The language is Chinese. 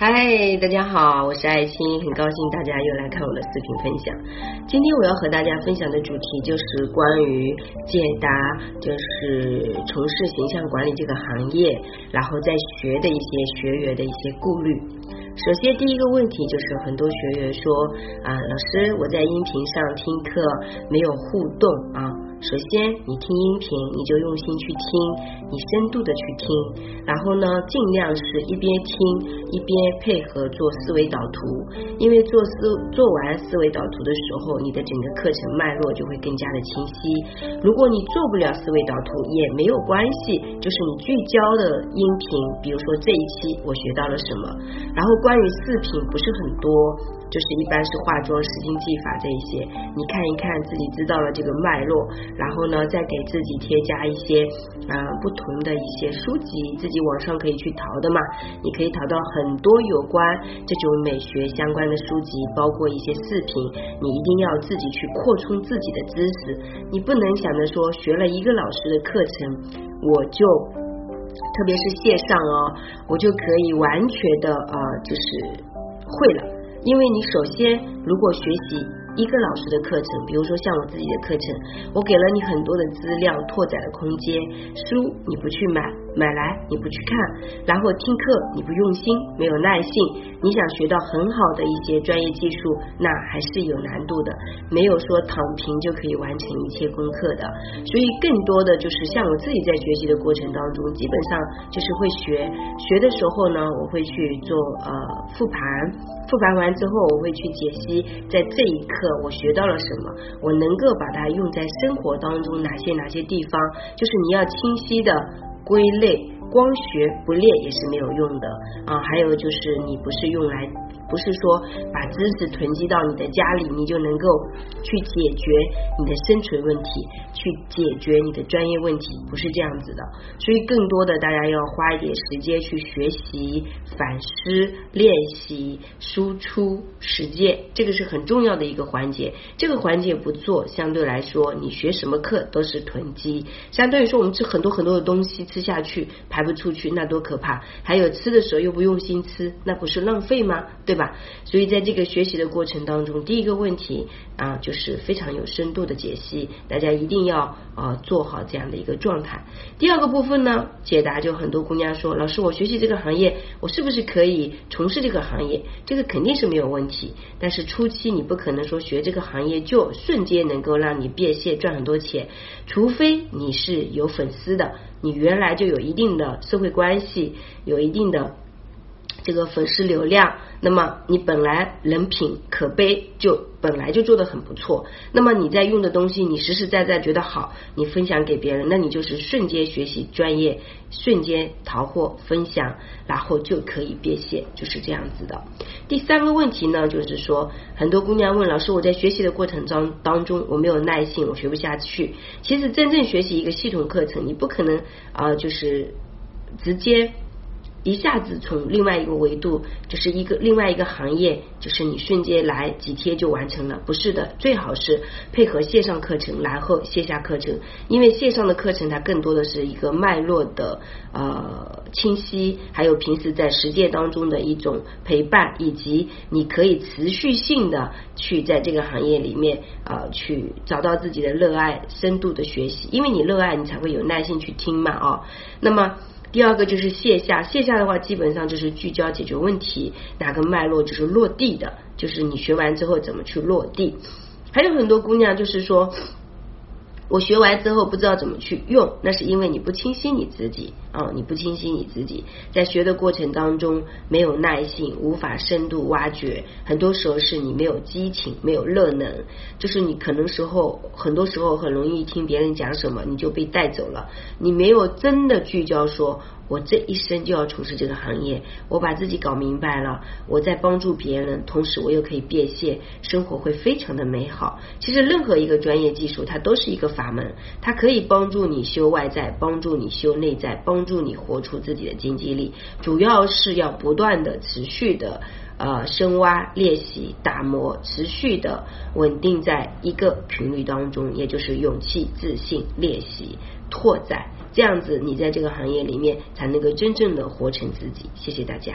嗨，大家好，我是爱心，很高兴大家又来看我的视频分享。今天我要和大家分享的主题就是关于解答，就是从事形象管理这个行业，然后在学的一些学员的一些顾虑。首先，第一个问题就是很多学员说啊，老师，我在音频上听课没有互动啊。首先，你听音频，你就用心去听，你深度的去听，然后呢，尽量是一边听一边配合做思维导图，因为做思做完思维导图的时候，你的整个课程脉络就会更加的清晰。如果你做不了思维导图也没有关系，就是你聚焦的音频，比如说这一期我学到了什么，然后关于视频不是很多。就是一般是化妆、实心技法这一些，你看一看自己知道了这个脉络，然后呢，再给自己添加一些啊不同的一些书籍，自己网上可以去淘的嘛。你可以淘到很多有关这种美学相关的书籍，包括一些视频。你一定要自己去扩充自己的知识，你不能想着说学了一个老师的课程，我就特别是线上哦，我就可以完全的啊就是会了。因为你首先，如果学习一个老师的课程，比如说像我自己的课程，我给了你很多的资料，拓展的空间，书你不去买。买来你不去看，然后听课你不用心，没有耐性，你想学到很好的一些专业技术，那还是有难度的，没有说躺平就可以完成一切功课的。所以更多的就是像我自己在学习的过程当中，基本上就是会学，学的时候呢，我会去做呃复盘，复盘完之后我会去解析，在这一刻我学到了什么，我能够把它用在生活当中哪些哪些地方，就是你要清晰的。归类，光学不练也是没有用的啊！还有就是你不是用来。不是说把知识囤积到你的家里，你就能够去解决你的生存问题，去解决你的专业问题，不是这样子的。所以更多的大家要花一点时间去学习、反思、练习、输出、实践，这个是很重要的一个环节。这个环节不做，相对来说你学什么课都是囤积。相对于说，我们吃很多很多的东西吃下去排不出去，那多可怕！还有吃的时候又不用心吃，那不是浪费吗？对。吧，所以在这个学习的过程当中，第一个问题啊，就是非常有深度的解析，大家一定要啊做好这样的一个状态。第二个部分呢，解答就很多姑娘说，老师，我学习这个行业，我是不是可以从事这个行业？这个肯定是没有问题，但是初期你不可能说学这个行业就瞬间能够让你变现赚很多钱，除非你是有粉丝的，你原来就有一定的社会关系，有一定的。这个粉丝流量，那么你本来人品可悲，就本来就做的很不错。那么你在用的东西，你实实在在觉得好，你分享给别人，那你就是瞬间学习专业，瞬间淘货分享，然后就可以变现，就是这样子的。第三个问题呢，就是说很多姑娘问老师，我在学习的过程当当中，我没有耐性，我学不下去。其实真正学习一个系统课程，你不可能啊，就是直接。一下子从另外一个维度，就是一个另外一个行业，就是你瞬间来几天就完成了，不是的，最好是配合线上课程，然后线下课程，因为线上的课程它更多的是一个脉络的呃清晰，还有平时在实践当中的一种陪伴，以及你可以持续性的去在这个行业里面啊去找到自己的热爱，深度的学习，因为你热爱你才会有耐心去听嘛啊，那么。第二个就是线下，线下的话基本上就是聚焦解决问题，哪个脉络就是落地的，就是你学完之后怎么去落地。还有很多姑娘就是说。我学完之后不知道怎么去用，那是因为你不清晰你自己啊，你不清晰你自己，在学的过程当中没有耐性，无法深度挖掘，很多时候是你没有激情，没有热能，就是你可能时候很多时候很容易听别人讲什么你就被带走了，你没有真的聚焦说。我这一生就要从事这个行业，我把自己搞明白了，我在帮助别人，同时我又可以变现，生活会非常的美好。其实任何一个专业技术，它都是一个法门，它可以帮助你修外在，帮助你修内在，帮助你活出自己的经济力。主要是要不断的、持续的呃深挖、练习、打磨，持续的稳定在一个频率当中，也就是勇气、自信、练习、拓展。这样子，你在这个行业里面才能够真正的活成自己。谢谢大家。